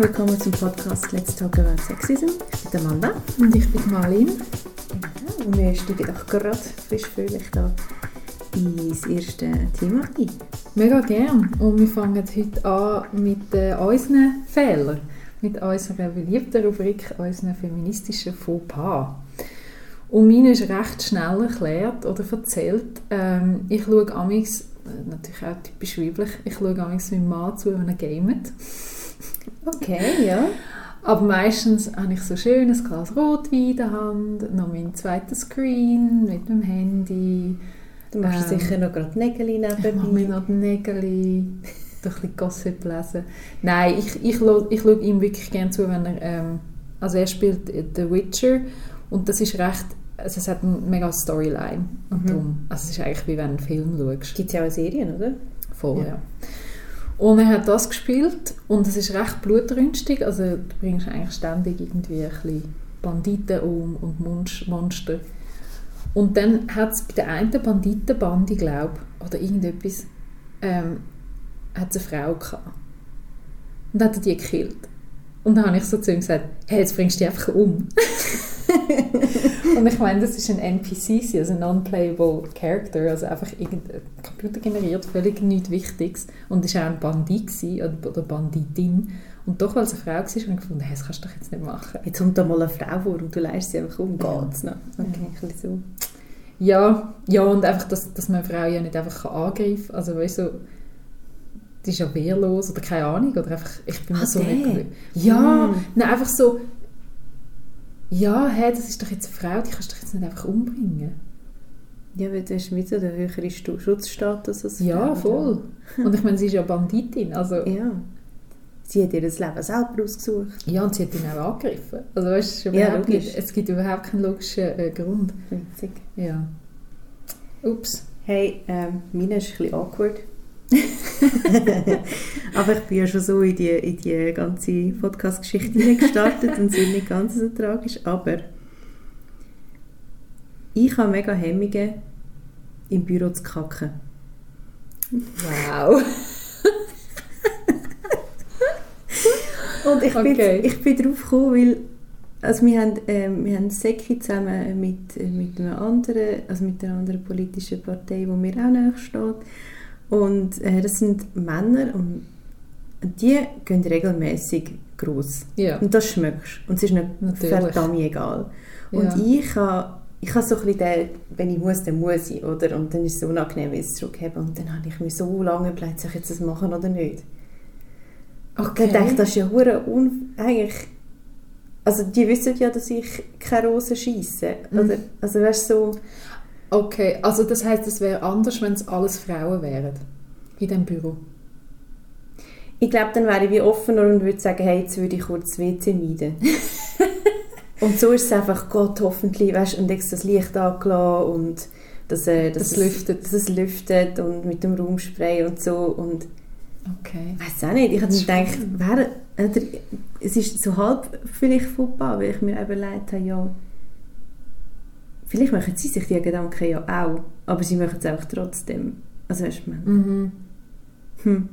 willkommen zum Podcast Let's Talk About Sexism. Ich bin Amanda. Und ich bin Marlene. Ja, und wir steigen doch gerade frisch fröhlich da ins erste Thema ein. Mega gern. Und wir fangen heute an mit äh, unseren Fehlern. Mit unserer beliebten Rubrik, unseren feministischen Fauxpas. Und meine ist recht schnell erklärt oder erzählt. Ähm, ich schaue amigs, äh, natürlich auch typisch weiblich, ich schaue amigs meinem Mann zu, wenn er gamet. Okay, ja. Aber meistens habe ich so schön ein Glas Rotwein in der Hand, noch meinen zweiten Screen mit dem Handy. Du machst Ähm, sicher noch gerade Nägel Ich mache mir nebenbei. noch die Nägel, ein bisschen Gossip lesen. Nein, ich, ich, ich schaue ihm wirklich gerne zu, wenn er... Ähm, also er spielt The Witcher und das ist recht... Also es hat eine mega Storyline. Und Mhm. darum, also es ist eigentlich wie wenn du einen Film schaust. Gibt es ja auch Serien, oder? Voll, Ja. ja. Und er hat das gespielt und es ist recht blutrünstig. Also du bringst eigentlich ständig irgendwie ein bisschen Banditen um und Monst- Monster. Und dann hat es bei der einen Banditenbande, glaube oder irgendetwas, ähm, hat eine Frau gehabt. Und hat die gekillt. Und dann habe ich so zu ihm gesagt, hey, jetzt bringst du die einfach um. und ich meine, das ist ein NPC, also ein Non-Playable Character, also einfach irgendein Computer generiert, völlig nichts Wichtiges. Und war auch ein Bandit gewesen, oder Banditin. Und doch, weil es eine Frau war, habe ich gefunden, hey, das kannst du doch jetzt nicht machen. Jetzt kommt da mal eine Frau vor und du leist sie einfach um. Ja. Geht's noch? Okay, ein bisschen so. Ja, ja und einfach, dass, dass man eine Frau ja nicht einfach angreifen kann. Also weißt du, die ist ja wehrlos oder keine Ahnung. Oder einfach, ich bin mir Ah, so der? nicht gewöhnt. Ja, Hm. nein, einfach so, ja, hey, das ist doch jetzt eine Frau, die kannst du doch jetzt nicht einfach umbringen. Ja, weil du hast mit so den höheren Schutzstatus als Ja, Frau, voll. Und ich meine, sie ist ja Banditin, also Ja. ja. Sie hat ihr das Leben selber ausgesucht. ja, und sie hat ihn auch angegriffen. Also weißt, ist Ja, nicht, es gibt überhaupt keinen logischen äh, Grund. Witzig. Ja. Ups. Hey, ähm, meine ist ein bisschen awkward. Aber ich bin ja schon so in die, in die ganze Podcast-Geschichte gestartet und sind nicht ganz so tragisch. Aber ich habe mega Hemmungen, im Büro zu kacken. Wow. Und ich bin, Okay. ich bin drauf gekommen, weil also wir haben, ähm, wir haben Säcki zusammen mit, äh, mit einer anderen, also mit einer anderen politischen Partei, die mir auch nahe steht. Und äh, das sind Männer und die gehen regelmäßig groß. Ja. Und das schmeckst Und es ist nicht Natürlich. verdammt egal. Und Ja. ich habe ich habe so ein bisschen den, wenn ich muss, dann muss ich, oder? Und dann ist es so unangenehm, wenn ich es zurückhebe. Und dann habe ich mir so lange überlegt, soll ich jetzt das machen oder nicht? Okay. Ich denke, das ist ja hure un eigentlich also die wissen ja, dass ich keine Rosen schiesse. Mhm. Oder, also weißt du, so, Okay, also das heißt, es wäre anders, wenn es alles Frauen wären in dem Büro. ich glaube, dann wäre ich wie offener und würde sagen, hey, jetzt würde ich kurz das WC meiden. und so ist es einfach, Gott, hoffentlich, weißt du, und extra das Licht angelassen und dass, äh, dass Das es, lüftet. Dass es lüftet und mit dem Raumspray und so und Okay. Ich weiß auch nicht, ich habe gedacht, wer, es ist so halb vielleicht vorbei, weil ich mir überlegt habe, ja, vielleicht machen sie sich die Gedanken ja auch, aber sie machen es einfach trotzdem. Also weißt du, Mhm. hm.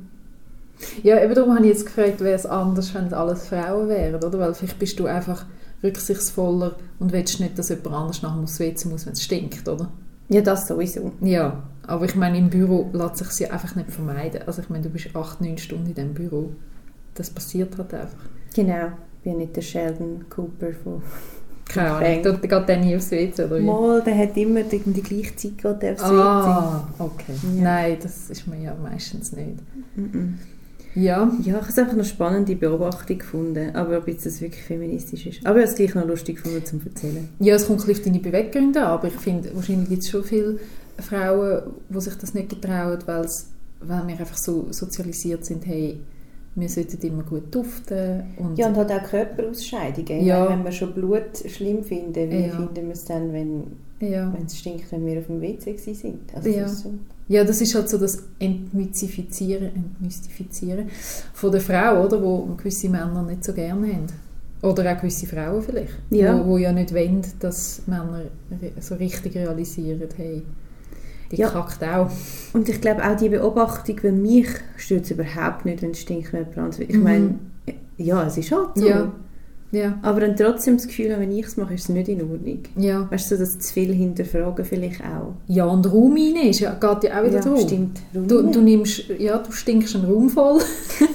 Ja, eben darum habe ich jetzt gefragt, wäre es anders, wenn es alles Frauen wären, oder? Weil vielleicht bist du einfach rücksichtsvoller und willst nicht, dass jemand anders nachher aufs WC muss, wenn es stinkt, oder? ja, das sowieso. Ja, aber ich meine, im Büro lässt sich ja einfach nicht vermeiden. Also ich meine, du bist acht, neun Stunden in diesem Büro. Das passiert halt einfach. Genau, ich bin nicht der Sheldon Cooper von... Keine. Ahnung, da geht der nie aufs WC, oder wie? Mal, der hat immer die, die gleiche Zeit geht der aufs Ah, okay. Ja. Nein, das ist mir ja meistens nicht. WC. Mhm. Ja, Ja, ich habe es einfach eine spannende Beobachtung gefunden, aber ob jetzt das wirklich feministisch ist. Aber ich habe es gleich noch lustig gefunden zum Erzählen. Ja, es kommt ein bisschen auf deine Beweggründe an, aber ich finde, wahrscheinlich gibt es schon viele Frauen, die sich das nicht getrauen, weil, weil wir einfach so sozialisiert sind, hey, wir sollten immer gut duften. Und Ja, und halt auch Körperausscheidungen. Ja. Wenn wir schon Blut schlimm finden, wie Ja. finden wir es dann, wenn, ja. es stinkt, wenn wir auf dem WC sind? Also Ja. das ist so. ja, das ist halt so das Entmystifizieren, Entmystifizieren von der Frau, oder, wo gewisse Männer nicht so gerne haben. Oder auch gewisse Frauen vielleicht, Ja. Wo, wo ja nicht wollen, dass Männer so richtig realisieren, hey, die Ja. kackt auch. Und ich glaube auch die Beobachtung, weil mich stört es überhaupt nicht, wenn es stinkt jemand anderes. Ich Mhm. meine, ja, es ist halt so. Ja. Ja. Aber dann trotzdem das Gefühl wenn ich es mache, ist es nicht in Ordnung. Ja. Weißt du, dass zu viel hinterfragen vielleicht auch. Ja, und Raum rein ist ja, geht ja auch wieder ja, darum. stimmt. Du, du nimmst, ja, du stinkst einen Raum voll.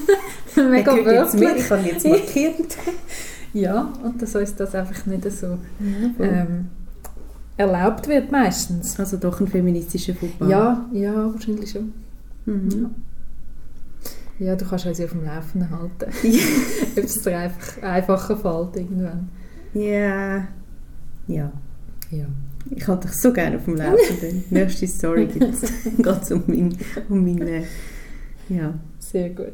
Mega wörtlich. ich habe jetzt markiert. Ja, und dass uns das einfach nicht so ähm, ähm, erlaubt wird meistens. also doch ein feministischer Fußball. Ja, ja, wahrscheinlich schon. Mhm. Ja, du kannst uns ja auf dem Laufenden halten. Ja. Ob es dir einfach einfacher fällt irgendwann. Ja. Ja. Ja. Ich halte dich so gerne auf dem Laufenden. Nächste Story geht es um meinen, um meine, ja. Sehr gut.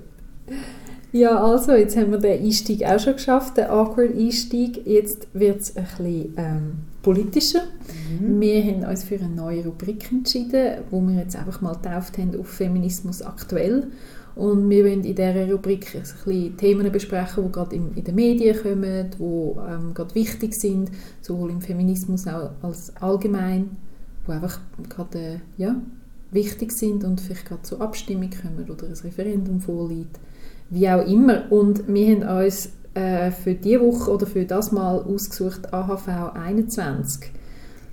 Ja, also, jetzt haben wir den Einstieg auch schon geschafft, den awkward Einstieg. Jetzt wird es ein bisschen ähm, politischer. Mhm. Wir haben uns für eine neue Rubrik entschieden, wo wir jetzt einfach mal getauft haben auf Feminismus aktuell. Und wir wollen in dieser Rubrik ein bisschen Themen besprechen, die gerade in, in den Medien kommen, die ähm, gerade wichtig sind, sowohl im Feminismus auch als allgemein, die einfach gerade äh, ja, wichtig sind und vielleicht gerade zur Abstimmung kommen oder ein Referendum vorliegt. Wie auch immer. Und wir haben uns äh, für diese Woche oder für das Mal ausgesucht AHV 21.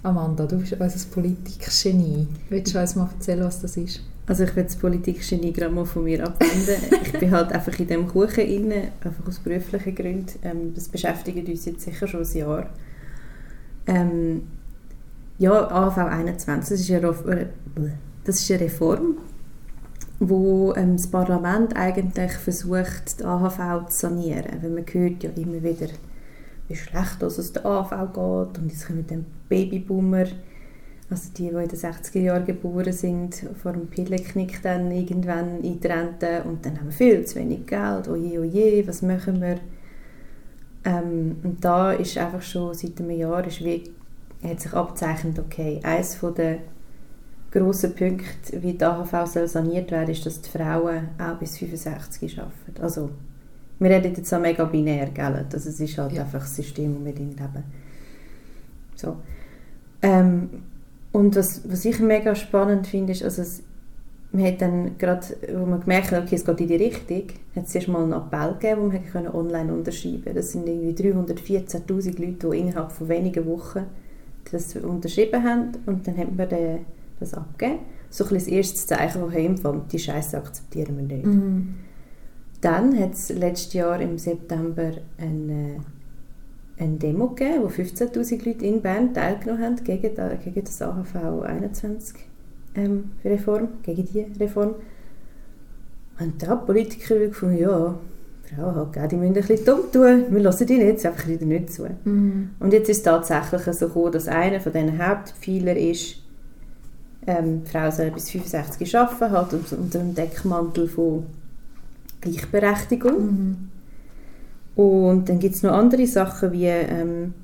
Amanda, du bist unser Politikgenie. Willst du uns mal erzählen, was das ist? Also ich will das Politikgenie gerade mal von mir abwenden. ich bin halt einfach in diesem Kuchen inne, einfach aus beruflichen Gründen. Ähm, das beschäftigt uns jetzt sicher schon ein Jahr. Ähm, ja, AHV 21, das ist eine, äh, das ist eine Reform, wo ähm, das Parlament eigentlich versucht, die AHV zu sanieren. Weil man hört ja immer wieder, wie schlecht dass es der AHV geht und jetzt kommen dann Babyboomer also die, die in den 60er Jahren geboren sind, vor dem Pillenknick dann irgendwann in die Rente und dann haben wir viel zu wenig Geld, oje, oje, was machen wir? Ähm, und da ist einfach schon seit einem Jahr ist wie, hat sich abzeichnet, okay, eines der grossen Punkte, wie die AHV soll saniert werden, ist, dass die Frauen auch bis 65 arbeiten. Also, wir reden jetzt so mega binär, gell? Also, es ist halt Ja. einfach das System, in dem wir drin leben. So. Ähm, und was, was ich mega spannend finde, ist, also es, man hat dann gerade, wo man gemerkt hat, okay, es geht in die Richtung, hat es erst mal einen Appell gegeben, wo man können online unterschreiben konnte. Das sind irgendwie 314'000 Leute, die innerhalb von wenigen Wochen das unterschrieben haben und dann haben wir den, das abgegeben. So ein das erste Zeichen, das hey, im Fall, die Scheiße akzeptieren wir nicht. Mhm. Dann hat es letztes Jahr im September eine, eine Demo gegeben, wo 15'000 Leute in Bern teilgenommen haben gegen, gegen das AHV 21 ähm, Reform, gegen die Reform. Und da haben die Politiker gefunden, ja, Frauen halt, gell, die müssen ein bisschen dumm tun, wir lassen die nicht, einfach wieder nicht zu. Mhm. Und jetzt ist es tatsächlich so gekommen, dass einer von diesen Hauptpfeiler ist, ähm, die Frau soll bis 65 arbeiten, halt unter unter dem Deckmantel von Gleichberechtigung. Mhm. Und dann gibt es noch andere Sachen wie ähm,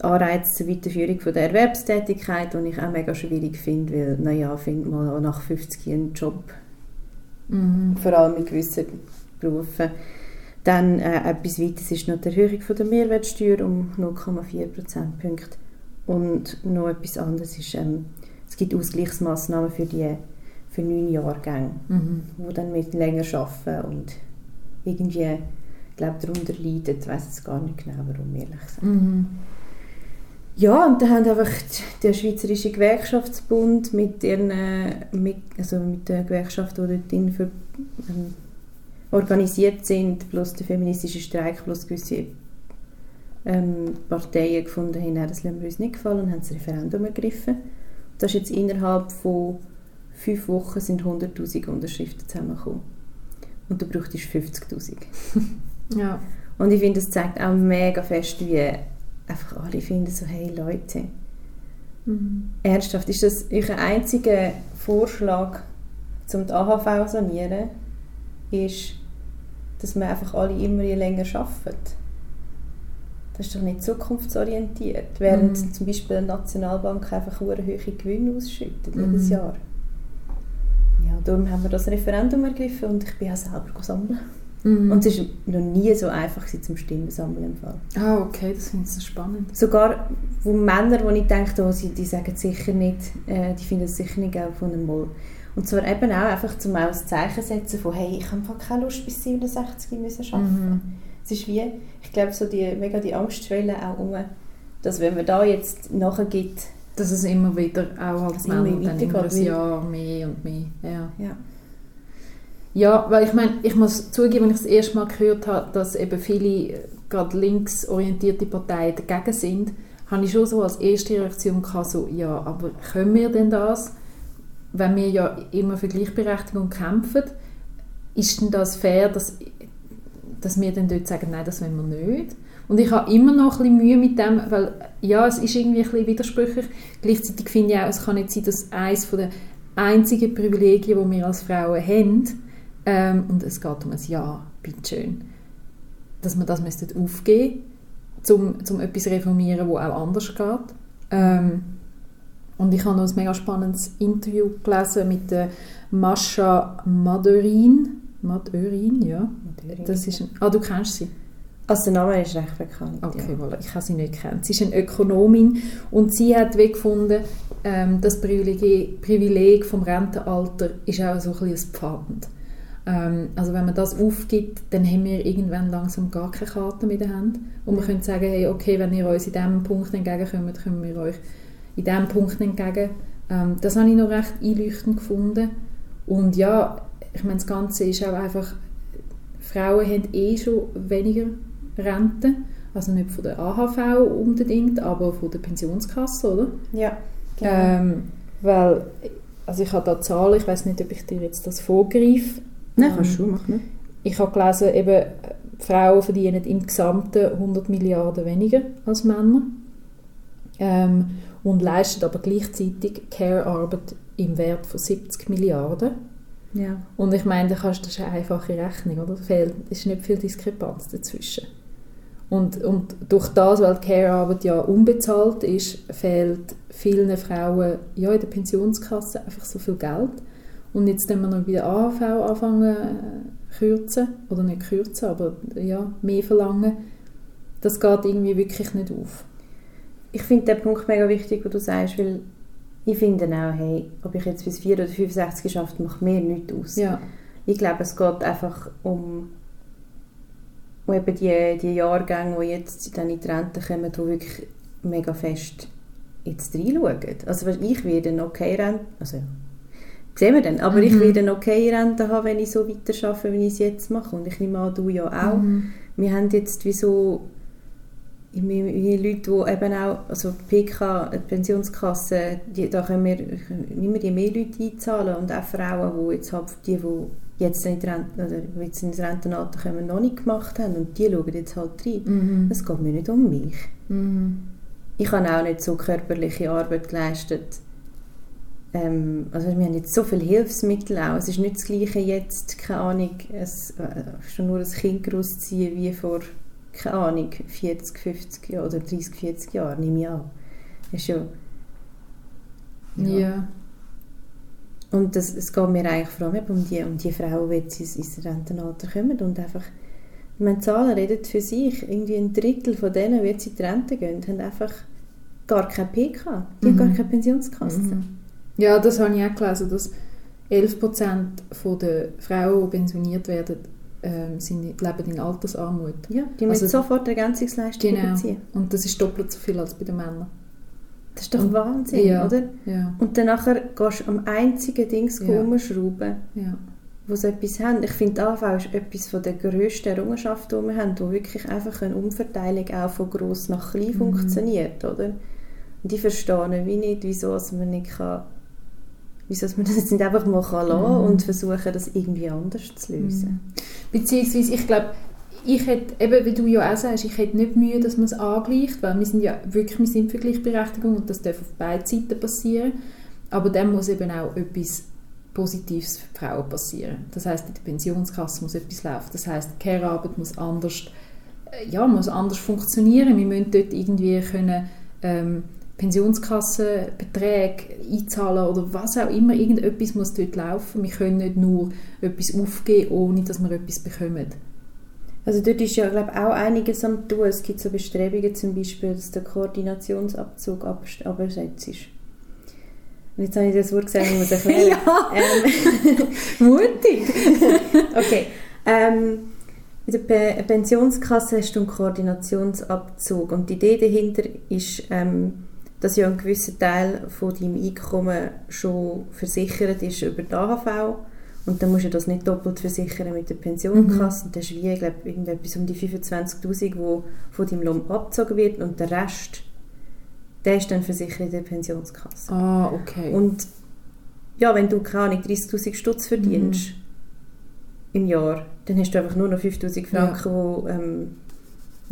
Anreize zur Weiterführung von der Erwerbstätigkeit, die ich auch mega schwierig finde, weil, naja, findet man nach 50 Jahren einen Job, Mhm. vor allem in gewissen Berufen. Dann äh, etwas weiteres ist noch die Erhöhung von der Mehrwertsteuer um 0,4 Prozentpunkte. Und noch etwas anderes ist, ähm, es gibt Ausgleichsmaßnahmen für die für neun Jahrgänge, Mhm. die dann mit länger arbeiten und irgendwie, glaube, darunter leiden. Ich weiß jetzt gar nicht genau, warum, ehrlich gesagt. Mhm. Ja, und dann haben einfach der Schweizerische Gewerkschaftsbund mit ihren, mit, also mit den Gewerkschaften, die dort drin für, ähm, organisiert sind, plus der feministische Streik, plus gewisse ähm, Parteien gefunden haben, das lassen wir uns nicht gefallen und haben das Referendum ergriffen. Das ist jetzt innerhalb von fünf Wochen sind 100'000 Unterschriften zusammengekommen. Und du bräuchtest 50'000. Ja. Und ich finde, das zeigt auch mega fest, wie einfach alle finden so, hey Leute, Mhm. ernsthaft, ist das euer einziger Vorschlag, um die AHV zu sanieren, ist, dass wir einfach alle immer je länger arbeiten? Das ist doch nicht zukunftsorientiert, während Mhm. zum Beispiel eine Nationalbank einfach hohe Gewinne ausschüttet jedes Mhm. Jahr. Ja, darum haben wir das Referendum ergriffen und ich bin auch selber sammeln. Mhm. Und es war noch nie so einfach gewesen zum Stimmen sammeln im Fall. Ah, okay, das finde ich so spannend. Sogar wo Männer, wo ich denke, oh, sie, die sagen sicher nicht, äh, die finden es sicher nicht auch von einem Mal. Und zwar eben auch einfach zum ein Zeichen setzen von «Hey, ich habe keine Lust bis 67 müssen arbeiten». Mhm. Es ist wie, ich glaube, so die, mega die Angstschwelle auch um, dass wenn man da jetzt nachgibt, Dass es immer wieder auch als immer Männer dann immer ein Jahr mehr und mehr. Ja. ja. Ja, weil ich meine, ich muss zugeben, als ich das erste Mal gehört habe, dass eben viele äh, gerade linksorientierte Parteien dagegen sind, habe ich schon so als erste Reaktion gehabt, so, ja, aber können wir denn das, wenn wir ja immer für Gleichberechtigung kämpfen, ist denn das fair, dass, dass wir dann dort sagen, nein, das wollen wir nicht? Und ich habe immer noch ein bisschen Mühe mit dem, weil ja, es ist irgendwie ein bisschen widersprüchlich. Gleichzeitig finde ich auch, es kann nicht sein, dass eines der einzigen Privilegien, die wir als Frauen haben, ähm, und es geht um ein Ja, bitteschön, dass wir das müssten aufgeben um, um etwas reformieren, das auch anders geht. Ähm, und ich habe noch ein mega spannendes Interview gelesen mit der Mascha Madörin. Madörin, ja. Das ist ein, ah, du kennst sie? Also der Name ist recht bekannt. Okay, ja. voilà. ich habe sie nicht kennt. Sie ist eine Ökonomin und sie hat gefunden, ähm, das Privileg, Privileg vom Rentenalter ist auch so ein bisschen ein Pfand. Ähm, also wenn man das aufgibt, dann haben wir irgendwann langsam gar keine Karten mehr in der Hand. Und wir können sagen, hey, okay, wenn ihr uns in diesem Punkt entgegenkommt, können wir euch in diesem Punkt entgegen. Ähm, das habe ich noch recht einleuchtend gefunden. Und ja, ich meine, das Ganze ist auch einfach, Frauen haben eh schon weniger Rente, also nicht von der AHV unbedingt, aber von der Pensionskasse, oder? Ja, genau. Ähm, weil, also ich habe da Zahlen, ich weiß nicht, ob ich dir jetzt das vorgreife. Nein, Ähm, kannst du machen. Ich habe gelesen, eben, Frauen verdienen im Gesamten 100 Milliarden weniger als Männer ähm, und leisten aber gleichzeitig Care-Arbeit im Wert von 70 Milliarden. Ja. Und ich meine, da kannst, das ist eine einfache Rechnung, oder? Fehlt, ist nicht viel Diskrepanz dazwischen. Und, und durch das, weil die Care-Arbeit ja unbezahlt ist, fehlt vielen Frauen ja, in der Pensionskasse einfach so viel Geld. Und jetzt, wenn wir noch bei der AHV anfangen äh, kürzen, oder nicht kürzen, aber ja, mehr verlangen, das geht irgendwie wirklich nicht auf. Ich finde den Punkt mega wichtig, wo du sagst, weil ich finde auch, hey, ob ich jetzt bis 4 oder 65 geschafft macht mir nichts aus. Ja, Ich glaube, es geht einfach um, um eben die, die Jahrgänge, die jetzt dann in die Rente kommen, die wirklich mega fest jetzt reinschauen. Also ich werde eine okay Rente, also sehen wir dann, aber ich Mhm. werde eine okay Rente haben, wenn ich so weiter arbeite, wie ich es jetzt mache. Und ich nehme an, du ja auch. Mhm. Wir haben jetzt wie so wie, wie Leute, die eben auch, also die PK, die Pensionskasse, die, da können wir immer die mehr Leute einzahlen und auch Frauen, die jetzt halt die, die jetzt in die oder ins Rentenalter kommen, noch nicht gemacht haben und die schauen jetzt halt rein. Mhm. Es geht mir nicht um mich. Mhm. Ich habe auch nicht so körperliche Arbeit geleistet. Ähm, also wir haben jetzt so viele Hilfsmittel auch. Es ist nicht das Gleiche jetzt, keine Ahnung, es, äh, schon nur ein Kind großziehen wie vor, keine Ahnung, 40, 50 Jahren oder 30, 40 Jahren, nehme ich an. Ist ja, Ja. Und das, es geht mir eigentlich vor allem um die, um die Frauen, die jetzt ins, ins Rentenalter kommen und einfach, meine, Zahlen reden für sich. Irgendwie ein Drittel von denen, die jetzt in die Rente gehen, haben einfach gar kein PK. Die haben Mhm. gar keine Pensionskasse. Mhm. Ja, das habe ich auch gelesen, dass 11% von der Frauen, die pensioniert werden, ähm, sind, leben in Altersarmut. Ja, die müssen Also- sofort Ergänzungsleistungen Genau. beziehen. Und das ist doppelt so viel als bei den Männern. Das ist doch Und- Wahnsinn, ja. oder? Ja, Und dann nachher gehst du am einzigen Dings Ja. rumschrauben, ja. wo sie etwas haben. Ich finde, AV ist etwas von der grössten Errungenschaften, die wir haben, wo wirklich einfach eine Umverteilung auch von gross nach klein Mhm. funktioniert, oder? Und ich verstehe wie nicht, wieso es man nicht kann, wieso es man das jetzt nicht einfach mal kann lassen Mhm. und versuchen, das irgendwie anders zu lösen. Beziehungsweise, ich glaube, ich hätte, eben wie du ja auch sagst, ich hätte nicht Mühe, dass man es angleicht, weil wir sind ja wirklich, wir sind für Gleichberechtigung und das darf auf beiden Seiten passieren. Aber dann muss eben auch etwas Positives für Frauen passieren. Das heißt, in der Pensionskasse muss etwas laufen. Das heißt, die Care-Arbeit muss anders, äh, ja, muss anders funktionieren. Wir müssen dort irgendwie können, ähm, Pensionskassenbeträge einzahlen oder was auch immer. Irgendetwas muss dort laufen. Wir können nicht nur etwas aufgeben, ohne dass wir etwas bekommen. Also dort ist ja, glaube auch einiges am tun. Es gibt so Bestrebungen zum Beispiel, dass der Koordinationsabzug abgesetzt ist. Und jetzt habe ich das Wort gesagt, ich muss erklären. Ja. Ähm, Mutig! okay. Ähm, in der Pe Pensionskasse hast du einen Koordinationsabzug und die Idee dahinter ist, ähm, dass ja ein gewisser Teil von deinem Einkommen schon versichert ist über die AHV und dann musst du das nicht doppelt versichern mit der Pensionskasse. Und das ist wie, ich glaube, irgendetwas um die 25'000, wo von deinem Lohn abgezogen wird und der Rest, der ist dann versichert in der Pensionskasse. Ah, okay. Und ja, wenn du, keine Ahnung, 30'000 Stutz verdienst im Jahr, dann hast du einfach nur noch 5'000 Franken, wo, ähm,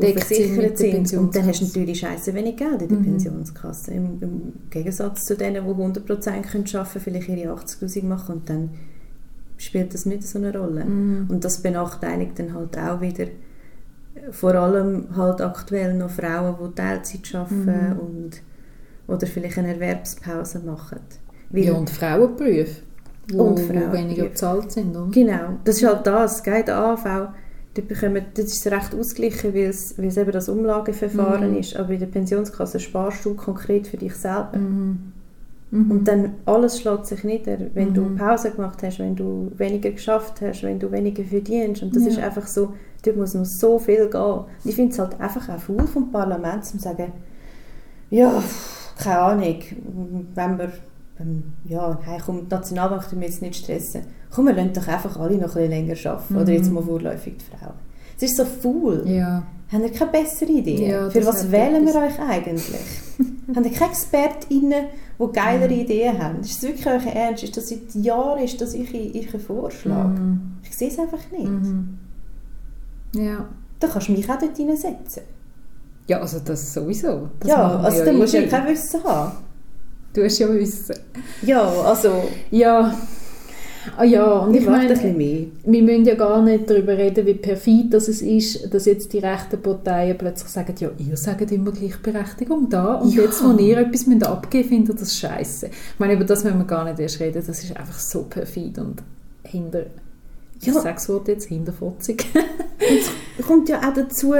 Deckt versichert sind. Und dann hast du natürlich scheiße wenig Geld in der Mhm. Pensionskasse. Im, Im Gegensatz zu denen, die 100% können arbeiten können, vielleicht ihre 80'000 machen und dann spielt das nicht so eine Rolle. Mhm. Und das benachteiligt dann halt auch wieder vor allem halt aktuell noch Frauen, die Teilzeit arbeiten Mhm. und, oder vielleicht eine Erwerbspause machen. Weil, Ja, und Frauenberufe, wo, Und Frauenberufe. weniger bezahlt sind, oder? Genau, das ist halt das, gell, der AV, die bekommen, das ist recht ausgeglichen, weil es, weil es eben das Umlageverfahren Mhm. ist, aber in der Pensionskasse sparst du konkret für dich selber. Mhm. Mhm. Und dann alles schlägt sich nieder, wenn du Mhm. Pause gemacht hast, wenn du weniger geschafft hast, wenn du weniger verdienst. Und das Ja. ist einfach so, dort muss noch so viel gehen. Und ich finde es halt einfach auch faul vom Parlament, zu sagen, ja, keine Ahnung, wenn wir, ähm, ja, hey, komm, die Nationalbank tun wir jetzt nicht stressen. Komm, wir lassen doch einfach alle noch ein bisschen länger arbeiten. Oder Mhm. jetzt mal vorläufig die Frauen. Es ist so faul. Ja. Habt ihr keine bessere Idee? Ja, Für das was wählen wir euch eigentlich? Habt ihr keine ExpertInnen, die geilere Mhm. Ideen haben? Ist es wirklich euer Ernst? Ist das seit Jahren ist das euer, Vorschlag? Mhm. Ich sehe es einfach nicht. Mhm. Ja. Da kannst du mich auch dort hineinsetzen. Ja, also das sowieso. Das ja, also da musst du ja easy. kein Wissen haben. Du hast ja Wissen. Ja, also Ja. Ah ja, und ich ich meine, wir müssen ja gar nicht darüber reden, wie perfid das es ist, dass jetzt die rechten Parteien plötzlich sagen, ja, ihr sagt immer Gleichberechtigung da und Ja. jetzt, wo ihr etwas müsst abgeben findet ihr das scheiße. Ich meine, über das müssen wir gar nicht erst reden, das ist einfach so perfid und hinter, ich Ja. sage das Wort jetzt, hinterfotzig. kommt ja auch dazu,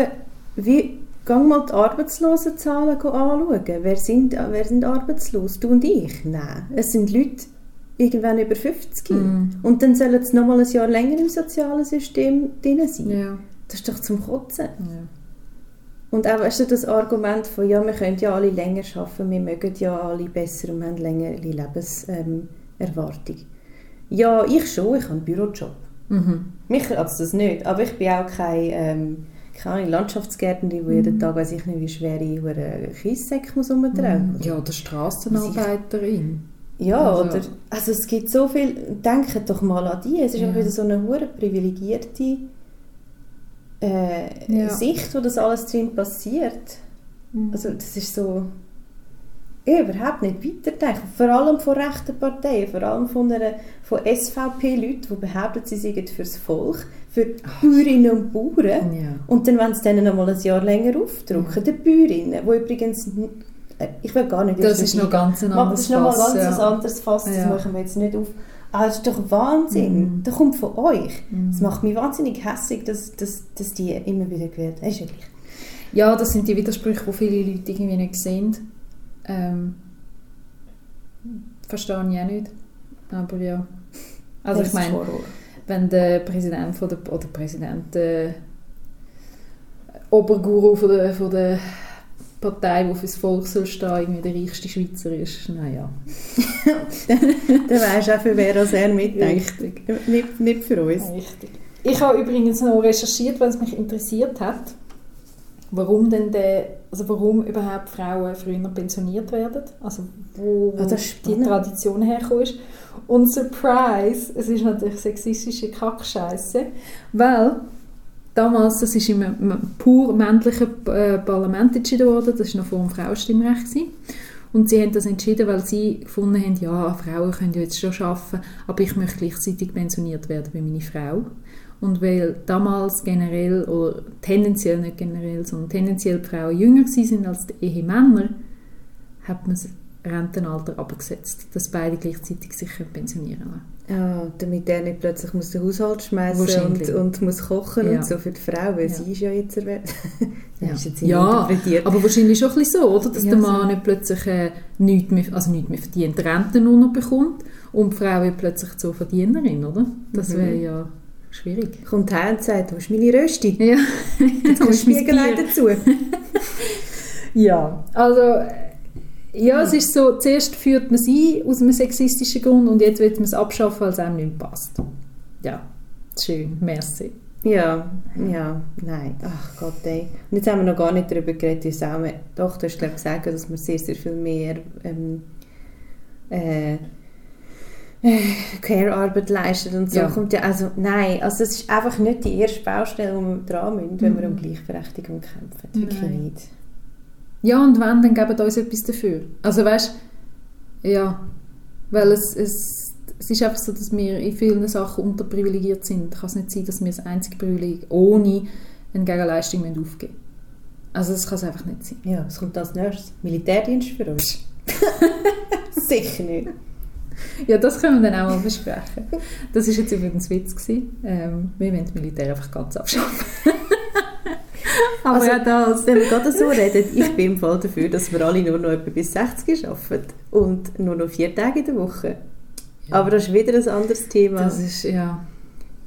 wie Gang mal die Arbeitslosenzahlen anschauen. Wer sind, wer sind arbeitslos? Du und ich? Nein. Es sind Leute irgendwann über 50. Mm. Und dann sollen sie noch mal ein Jahr länger im sozialen System drin sein. Ja. Das ist doch zum Kotzen. ja. Und auch weißt du, das Argument von, ja, wir können ja alle länger arbeiten, wir mögen ja alle besser und wir haben längere Lebenserwartung. Ähm, ja, ich schon, ich habe einen Bürojob. Mhm. Mich also das nicht, aber ich bin auch kein, ähm, keine Ahnung, Landschaftsgärtnerin, die jeden Tag, weiß ich nicht, wie schwere Kiessäcke muss umtragen Ja, oder Strassenarbeiterin. Ja, Also- oder, also es gibt so viel, denkt doch mal an die, es ist Ja. auch wieder so eine hure privilegierte äh, Ja. Sicht, wo das alles drin passiert. Mhm. Also das ist so überhaupt nicht weiterdenken. Vor allem von rechten Parteien, vor allem von, einer, von SVP-Leuten, die behaupten, sie seien fürs Volk, für Bäuerinnen und Bauern. Ja. Und dann wollen sie denen noch mal ein Jahr länger aufdrücken, den Bäuerinnen, wo übrigens, äh, ich will gar nicht... Das ist noch ganz ein anderes das ist noch mal Fass, ganz ja. anderes Fass, das Ja. machen wir jetzt nicht auf. Aber das ist doch Wahnsinn. Mhm. Das kommt von euch. Mhm. Das macht mich wahnsinnig hässlich, dass, dass, dass die immer wieder gewählt werden. Ja. Ja, das sind die Widersprüche, die viele Leute irgendwie nicht sehen. Ähm, verstehe ich auch nicht. Aber ja. Also Das ich meine, wenn der Präsident von der, oder Präsident, der Oberguru von der, von der Partei, die fürs Volk soll stehen, irgendwie der reichste Schweizer ist, naja. Dann weisst du auch, für wer als er mitdenkt. Richtig. Nicht, nicht für uns. Richtig. Ich habe übrigens noch recherchiert, weil es mich interessiert hat, warum denn der, also warum überhaupt Frauen früher pensioniert werden, also wo, ist die. Tradition hergekommen ist. Und Surprise, es ist natürlich sexistische Kackscheiße, weil damals, das ist im im pur männlichen äh, Parlament entschieden worden, das war noch vor dem Frauenstimmrecht. Gewesen. Und sie haben das entschieden, weil sie gefunden haben, ja, Frauen können ja jetzt schon arbeiten, aber ich möchte gleichzeitig pensioniert werden wie meine Frau. Und weil damals generell, oder tendenziell nicht generell, sondern tendenziell Frauen jünger sind als die Ehemänner, hat man das Rentenalter abgesetzt, dass beide gleichzeitig sich pensionieren können. Ja, damit er nicht plötzlich muss den Haushalt schmeißen und, und muss kochen Ja. und so für die Frau, weil Ja. sie ist ja jetzt erwähnt. Ja, ist jetzt ja aber wahrscheinlich schon ein bisschen so, oder? Dass Ja, der so. Mann nicht plötzlich äh, nichts mehr, also nichts mehr verdient, die Rente nur noch bekommt und die Frau wird plötzlich zur Verdienerin, oder? Das Mhm. wäre ja schwierig. Kommt her und sagt, wo ist meine Rösti? Ja, Jetzt ist mein Spiegelei Bier. dazu. Ja, also äh, ja, es ist so, zuerst führt man es ein aus einem sexistischen Grund und jetzt will man es abschaffen, weil es einem nicht passt. Ja, schön, merci. Ja, ja, nein. Ach Gott, ey. Und jetzt haben wir noch gar nicht darüber geredet, wie es auch... Doch, du hast gesagt, dass wir sehr, sehr viel mehr ähm, äh, äh, Care-Arbeit leisten und so. Ja. Kommt ja, also, nein, also es ist einfach nicht die erste Baustelle, wo wir dran müssen, wenn wir Mhm. um Gleichberechtigung kämpfen. Wirklich Nein. nicht. Ja, und wenn, dann geben uns etwas dafür. Also weißt ja, weil es, es, es ist einfach so, dass wir in vielen Sachen unterprivilegiert sind. Kann es nicht sein, dass wir das einzige Privileg ohne eine Gegenleistung müssen aufgeben Also das kann es einfach nicht sein. Ja, was kommt als nächstes? Militärdienst für uns? Sicher nicht. Ja, das können wir dann auch mal besprechen. Das war jetzt übrigens ein Witz. Gewesen. Ähm, wir wollen das Militär einfach ganz abschaffen. Aber Also, ja, das. Wenn wir gerade so reden, ich bin im Fall dafür, dass wir alle nur noch etwa bis 60 arbeiten und nur noch vier Tage in der Woche. Aber das ist wieder ein anderes Thema, Das ist, ja.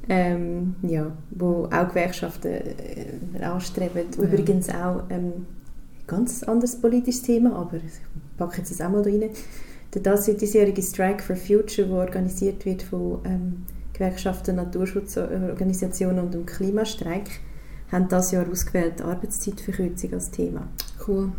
ähm, ja, wo auch Gewerkschaften äh, anstreben. Ja. Übrigens auch ähm, ganz anderes politisches Thema, aber ich packe jetzt das auch mal da rein. Der das- diesjährige Strike for Future, der organisiert wird von ähm, Gewerkschaften, Naturschutzorganisationen und dem Klimastreik, haben das Jahr ausgewählt Arbeitszeitverkürzung als Thema. Cool.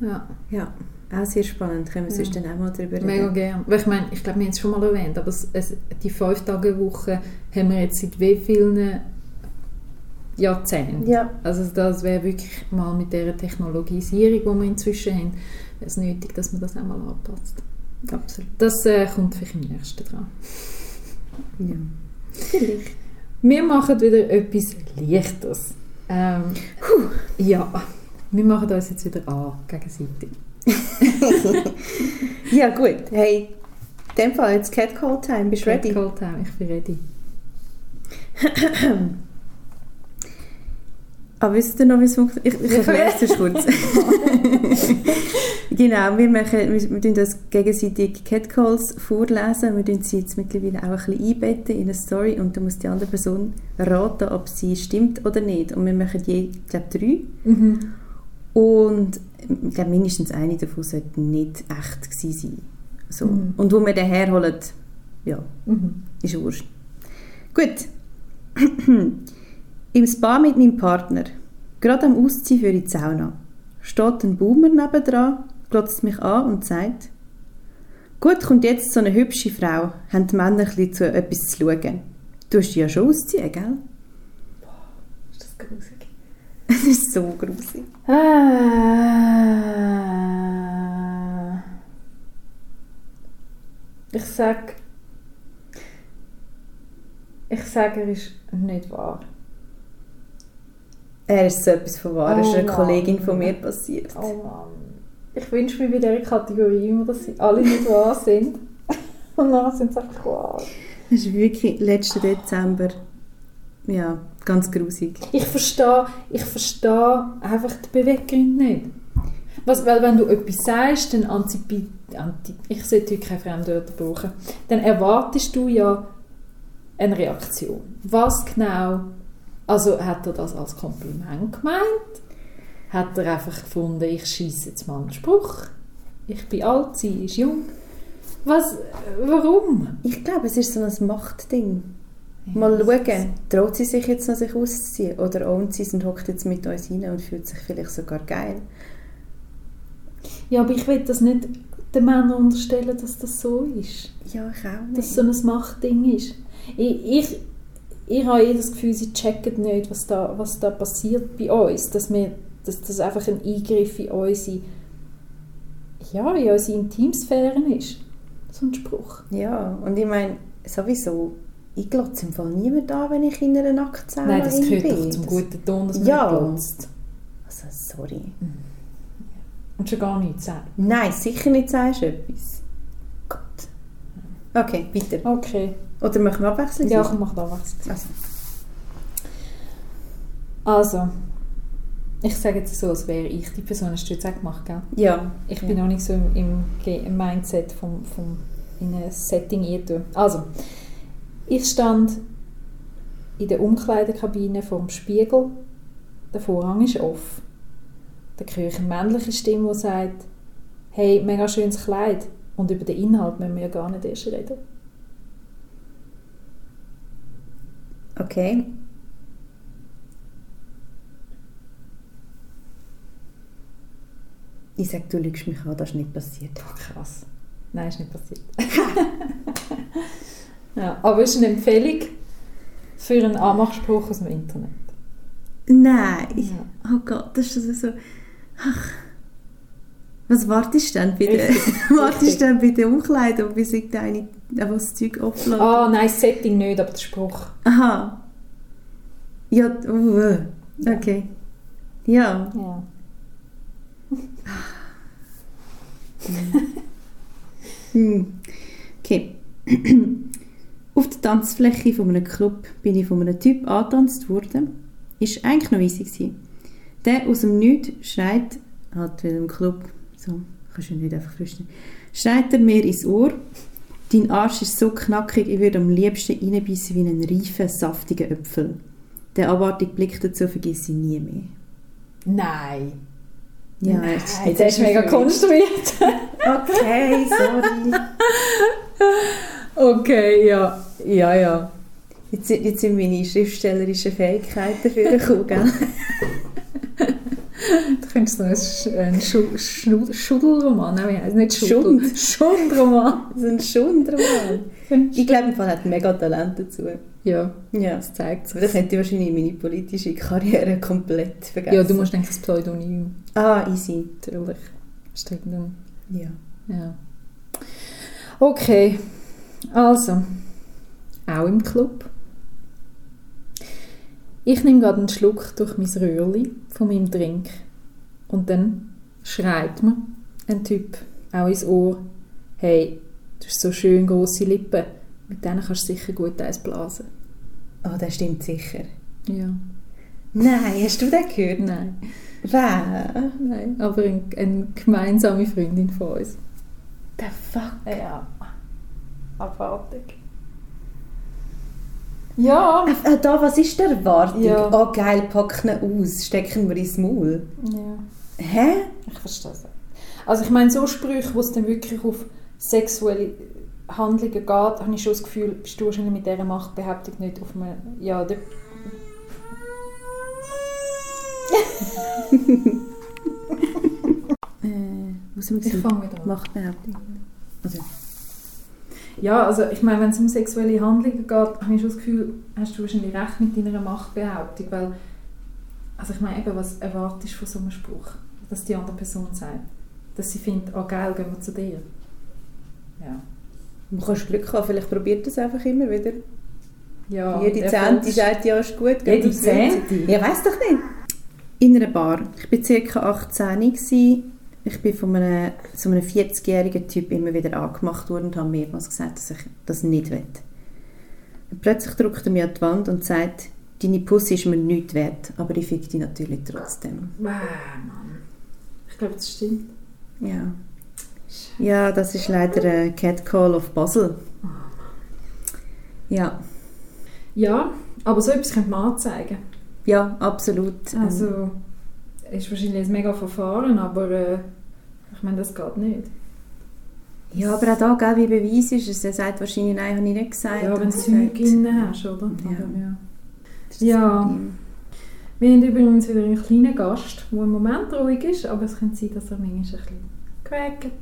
Ja, Ja, auch sehr spannend. Können wir Ja. sonst dann auch mal darüber reden. mega gern. Weil ich meine, ich glaube, wir haben es schon mal erwähnt, aber es, es, die Fünf-Tage-Woche haben wir jetzt seit wie vielen Jahrzehnten. Ja, Also das wäre wirklich mal mit der Technologisierung, die wir inzwischen haben, es nötig, dass man das auch mal anpasst. Absolut. Das äh, kommt vielleicht im nächsten dran. Ja. Vielleicht. Wir machen wieder etwas Leichtes. Ähm, ja, wir machen uns jetzt wieder an, gegenseitig. Ja, gut. Hey, in dem Fall jetzt Cat Call Time. Bist du ready? Call time, ich bin ready. Ah, wisst ihr noch, wie es funktioniert? Ich, ich erkläre es dir kurz. genau, wir, machen, wir, wir tun das gegenseitig Catcalls vorlesen. Wir tun sie jetzt mittlerweile auch ein bisschen einbetten in eine Story und dann muss die andere Person raten, ob sie stimmt oder nicht. Und wir machen je, ich glaube, drei. Mhm. Und ich glaube, mindestens eine davon sollte nicht echt gewesen sein. So. Mhm. Und wo wir den herholen, ja, Mhm. ist wurscht. Gut. Im Spa mit meinem Partner, gerade am Ausziehen für die Sauna, steht ein Boomer nebendran, glotzt mich an und sagt, «Gut, kommt jetzt so eine hübsche Frau, haben die Männer ein zu etwas zu schauen. Du hast ja schon ausziehen, gell?» Ist das gruselig? Es ist so gruselig. Ah. Ich sag. Ich sage, er ist nicht wahr. Er ist so etwas von wahr, das ist Oh einer Kollegin von mir passiert. Oh Mann. Ich wünsche mir bei dieser Kategorie immer, dass sie alle nicht wahr sind. Und dann sind sie einfach wahr. Das ist wirklich letzten Dezember, ja, ganz grusig. Ich verstehe, ich verstehe einfach die Beweggründe nicht. Was, weil wenn du etwas sagst, dann antipi, anti, ich sollte heute keine Fremdwörter brauchen, dann erwartest du ja eine Reaktion. Was genau, also hat er das als Kompliment gemeint? Hat er einfach gefunden, ich schieße jetzt mal einen Spruch? Ich bin alt, sie ist jung. Was, warum? Ich glaube, es ist so ein Machtding. Mal schauen, traut sie sich jetzt noch sich auszuziehen oder ownt sie es und hockt jetzt mit uns rein und fühlt sich vielleicht sogar geil. Ja, aber ich will das nicht den Männern unterstellen, dass das so ist. Ja, ich auch dass so ein Machtding ist. Ich, ich, ich habe eh das Gefühl, sie checken nicht, was da, was da passiert bei uns. Dass, wir, dass das einfach ein Eingriff in unsere, ja, in unsere Intimsphären ist. So ein Spruch. Ja, und ich meine, sowieso, ich glotze im Fall niemand an, wenn ich in einer Nacktsauna Nein, das gehört bin. doch zum Das- guten Ton, dass man Ja. glotzt. Also, sorry. Und schon gar nichts sagen. Nein, sicher nicht sagst du etwas. Okay, weiter. Okay. Oder machen wir abwechselnd? Ja, komm, mach da was. Also. Also, ich sage jetzt so, als wäre ich die Person, hast du jetzt auch gemacht, gell? Ja. Ich ja. bin noch nicht so im, im, Mindset vom, vom in ein Setting eintun. Also, ich stand in der Umkleidekabine vom Spiegel. Der Vorhang ist off. Da höre ich eine männliche Stimme, die sagt, hey, mega schönes Kleid. Und über den Inhalt müssen wir ja gar nicht erst reden. Okay. Ich sage, du lügst mich an, das ist nicht passiert. Boah, krass. Nein, ist nicht passiert. ja, aber ist eine Empfehlung für einen Anmachspruch aus dem Internet. Nein. Ja. Oh Gott, das ist also so... Ach. Was wartest du denn Richtig, wartest du denn bei der Umkleidung, bis ich da eine, einfach das Zeug offload? Ah, nein, das Setting nicht, aber der Spruch. Aha. Ja, uh, okay. Ja. Ja. Hm. Okay. Auf der Tanzfläche von einem Club bin ich von einem Typ angetanzt worden. Ist eigentlich noch easy gewesen. Der aus dem Nichts schreit, halt wieder im Club, so, kannst du nicht einfach flüstern, schreit er mir ins Ohr, dein Arsch ist so knackig, ich würde am liebsten reinbeissen wie einen reifen, saftigen Äpfel. Der abartige Blick dazu vergesse ich nie mehr. Nein. Ja, Nein, jetzt- das jetzt ist mega konstruiert. Okay, sorry. okay, ja. Ja, ja. Jetzt, sind- jetzt sind meine schriftstellerischen Fähigkeiten dafür gekommen, gell? Du könntest noch einen, Sch- Schnu Schuddelroman, nein, nicht. Schund. Schundroman. So ein Schundroman. Ich glaube, Fall hat mega Talent dazu. Ja, Ja. das zeigt Aber das sich. könnte wahrscheinlich meine politische Karriere komplett vergessen. Ja, du musst denken, das Pseudonym. Ah, easy. Natürlich. Dann. Ja. Ja. Okay, also, auch im Club. Ich nehme gerade einen Schluck durch mein Röhrli von meinem Drink und dann schreit mir ein Typ auch ins Ohr, hey, du hast so schön grosse Lippen, mit denen kannst du sicher gut eins blasen. Ah, das stimmt sicher. Ja. Nein, hast du das gehört? Nein, Wer? nein, aber ein, eine gemeinsame Freundin von uns. The fuck? Ja, abartig. Ja, Ah, da, was ist die Erwartung? Ja. Oh, geil, packen aus, stecken wir ins Maul. ja. Hä? Ich verstehe es. Also ich meine, so Sprüche, wo es dann wirklich auf sexuelle Handlungen geht, habe ich schon das Gefühl, bist du wahrscheinlich mit dieser Machtbehauptung nicht auf einem... Ja, der, Äh, was wir ich fange wieder an. Machtbehauptung. Also, Ja, also ich meine, wenn es um sexuelle Handlungen geht, habe ich schon das Gefühl, hast du wahrscheinlich recht mit deiner Machtbehauptung, weil... Also ich meine, eben, was erwartest du von so einem Spruch? Dass die andere Person sagt. Dass sie findet, oh geil, gehen wir zu dir. Ja. du kannst Glück haben, vielleicht probiert das einfach immer wieder. ja Jede Zehnte sagt, ja, ist gut. Jede. Zehnte? Ja, weiss doch nicht. In einer Bar. Ich war ca. 18. gewesen. Ich bin von einem, so einem 40-jährigen Typ immer wieder angemacht worden und habe mehrmals gesagt, dass ich das nicht will. Und plötzlich drückt er mich an die Wand und sagt, deine Pussy ist mir nichts wert, aber ich fick dich natürlich trotzdem. Wow, Mann. Ich glaube, das stimmt. Ja. Ja, das ist leider ein Catcall of Basel. Ja, Ja, aber so etwas könnte man anzeigen. ja, absolut. Also, ist wahrscheinlich ein mega Verfahren, aber äh, ich meine, das geht nicht. Ja, aber auch da, gell, wie Beweis ist es. Er sagt wahrscheinlich, nein, habe ich nicht gesagt. Ja, wenn du sie Zeug sagt, innen hast, oder? Ja. Ja. Ja. Wir haben übrigens wieder einen kleinen Gast, der im Moment ruhig ist, aber es könnte sein, dass er manchmal ein bisschen quäkt.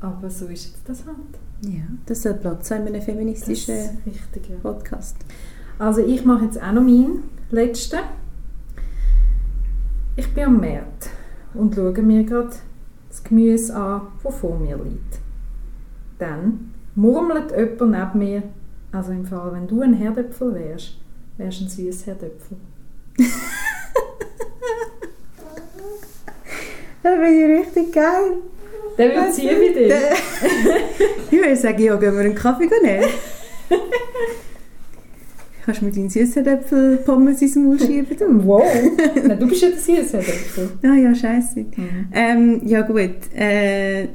Aber so ist jetzt das halt. Ja, das soll Platz haben in einem feministischen ist richtig, ja. Podcast. Also ich mache jetzt auch noch meinen letzten. Ich bin am Markt und schaue mir gerade das Gemüse an, das vor mir liegt. Dann murmelt jemand neben mir, also im Fall, wenn du ein Herdöpfel wärst, wärst du ein süßes Herdöpfel. Das finde ich richtig geil. Der wird ziehen bei dir. ich würde sagen, ja, gehen wir einen Kaffee nehmen. Kannst du mir deinen Süßerdäpfel-Pommes ins Maul schieben? Du? Wow. Nein, du bist ja der Süßerdäpfel. Ah ja, scheiße. Mhm. Ähm, ja gut. Äh,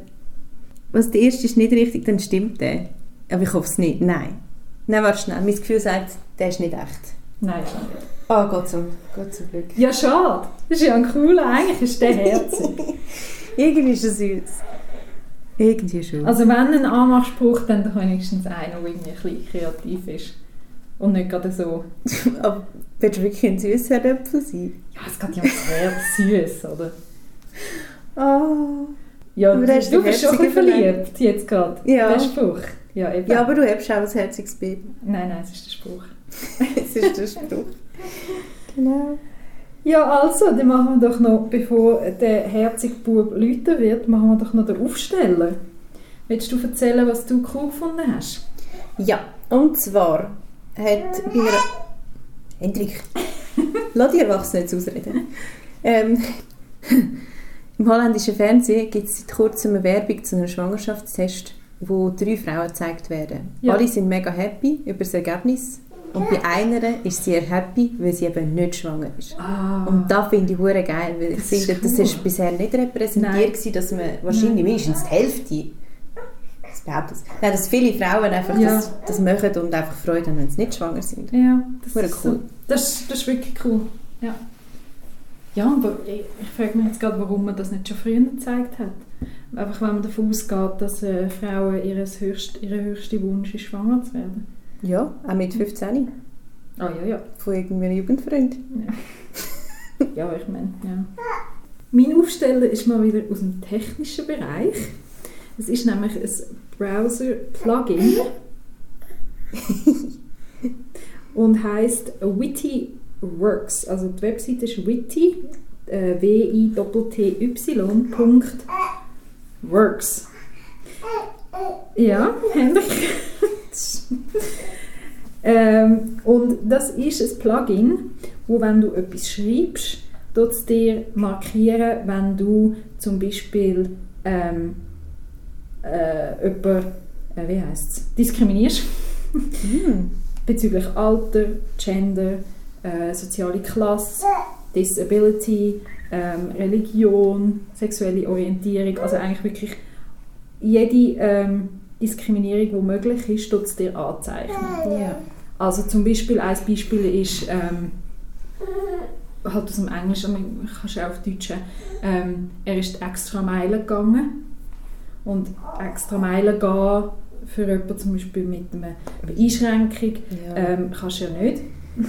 was der erste ist nicht richtig, dann stimmt der. Aber ich hoffe es nicht. Nein. Nein, warte schnell. Mein Gefühl sagt, der ist nicht echt. Nein, schon nicht. Ah, Gott zum, Gott zum Glück. Ja, schade. Das ist ja ein cooler. Eigentlich ist der herzig. Irgendwie ist er süß. Irgendwie schon. Also wenn ein Anmachspruch, dann wenigstens einer, der irgendwie ein bisschen kreativ ist. Und nicht gerade so, Aber willst du wirklich ein süßer Äpfel sein? ja, es geht ja ums Herz, süß, oder? Oh. Ja, Aber du, du bist schon verliebt jetzt gerade. Ja. Der Spruch. Ja, eben. Ja, aber du hast auch ein herziges Baby. Nein, nein, es ist der Spruch. das ist der Spruch. Genau. Ja, also, dann machen wir doch noch, bevor der herzige Bub läuten wird, machen wir doch noch den Aufsteller. Willst du erzählen, was du cool gefunden hast? Ja, und zwar hat bei einer... Hendrik, lass die Erwachsenen jetzt ausreden. Ähm, Im holländischen Fernsehen gibt es seit kurzem eine Werbung zu einem Schwangerschaftstest, wo drei Frauen gezeigt werden. Ja. Alle sind mega happy über das Ergebnis und bei einer ist sie happy, weil sie eben nicht schwanger ist. Ah. Und das finde ich hure geil, weil ich Das ist finde, das ist bisher nicht repräsentiert Nein. gewesen, dass man wahrscheinlich mindestens die Hälfte das behauptet. Nein, dass viele Frauen einfach Ja. das, das machen und einfach Freude haben, wenn sie nicht schwanger sind. Ja, das ist cool. so- Das, ist- das ist wirklich cool. Ja. Ja, aber ich, ich frage mich jetzt gerade, warum man das nicht schon früher gezeigt hat. Einfach wenn man davon ausgeht, dass äh, Frauen ihres höchst, ihre höchste Wunsch ist, schwanger zu werden. Ja, auch mit 15 Ah ja, ja. von irgendeinem Jugendfreund. Ja, ich meine, ja. Mein Aufsteller ist mal wieder aus dem technischen Bereich. Es ist nämlich ein Browser-Plugin und heißt Witty Works. Also die Webseite ist Witty, äh, w i t y Punkt Works. Ja, Henrik. ähm, und das ist ein Plugin, wo wenn du etwas schreibst, es dir markieren, wenn du zum Beispiel ähm, äh, jemanden, äh, wie heisst's, diskriminierst Hm. bezüglich Alter, Gender, äh, soziale Klasse, Disability, ähm, Religion, sexuelle Orientierung, also eigentlich wirklich jede ähm, Diskriminierung, die möglich ist, tut es dir anzeichnen. Ja. Also zum Beispiel, ein Beispiel ist, ähm, halt aus dem Englischen, aber kannst du auch auf Deutsch, ähm, er ist extra Meilen gegangen und extra Meilen gehen für jemanden zum Beispiel mit einer Einschränkung Ja. ähm, kannst du ja nicht. ja,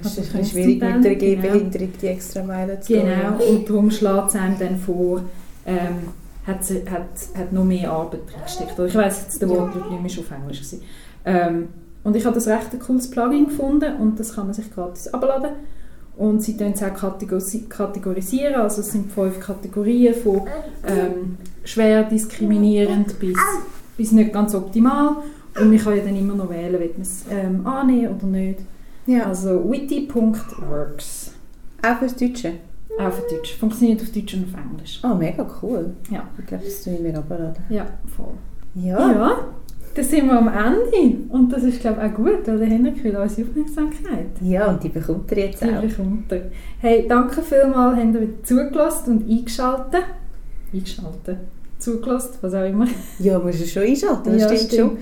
es ist ein schwierig du mit der dann- genau. Gehbehinderung die extra Meile zu gehen. Genau, und darum schlägt es einem dann vor, ähm, hat, hat, hat noch mehr Arbeit reingesteckt. Ich weiss jetzt, der. Wortlaut nicht mehr auf Englisch. Gewesen. Ähm, und ich habe das recht ein cooles Plugin gefunden und das kann man sich gratis abladen. Und sie können es auch kategorisi- kategorisieren, also es sind fünf Kategorien von ähm, schwer diskriminierend bis, bis nicht ganz optimal. Und man kann ja dann immer noch wählen, ob man es ähm, annehmen oder nicht. Ja. Also witty.works. Auch fürs Deutsche. Auch auf Deutsch. Funktioniert auf Deutsch und auf Englisch. Oh, mega cool. Ja. Ich glaube, das ich mir abladen. Ja, voll. Ja. Ja, dann sind wir am Ende. Und das ist, glaube ich, auch gut, weil der Henrik will unsere Aufmerksamkeit. Ja, und die bekommt ihr jetzt Die auch. bekommt er. Hey, danke vielmals, habt ihr wieder zugelassen und eingeschaltet. Eingeschaltet. Zugelassen, was auch immer. Ja, musst du schon einschalten, das Ja, stimmt, schon.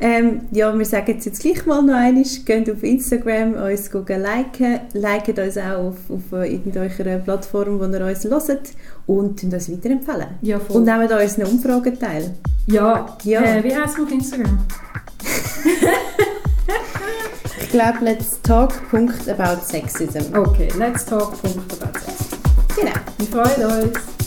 Ähm, ja, wir sagen es jetzt gleich mal noch einmal. Geht auf Instagram, uns liken. Liket uns auch auf, auf irgendwelcher Plattform, wo ihr uns hört. Und uns weiterempfehlen. Ja, voll. Und nehmt an unseren Umfragen teil. ja, Ja. Äh, wie heißt es auf Instagram? Ich glaube, let's talk.aboutsexism. Okay, let's talk. About. Genau. Wir freuen uns.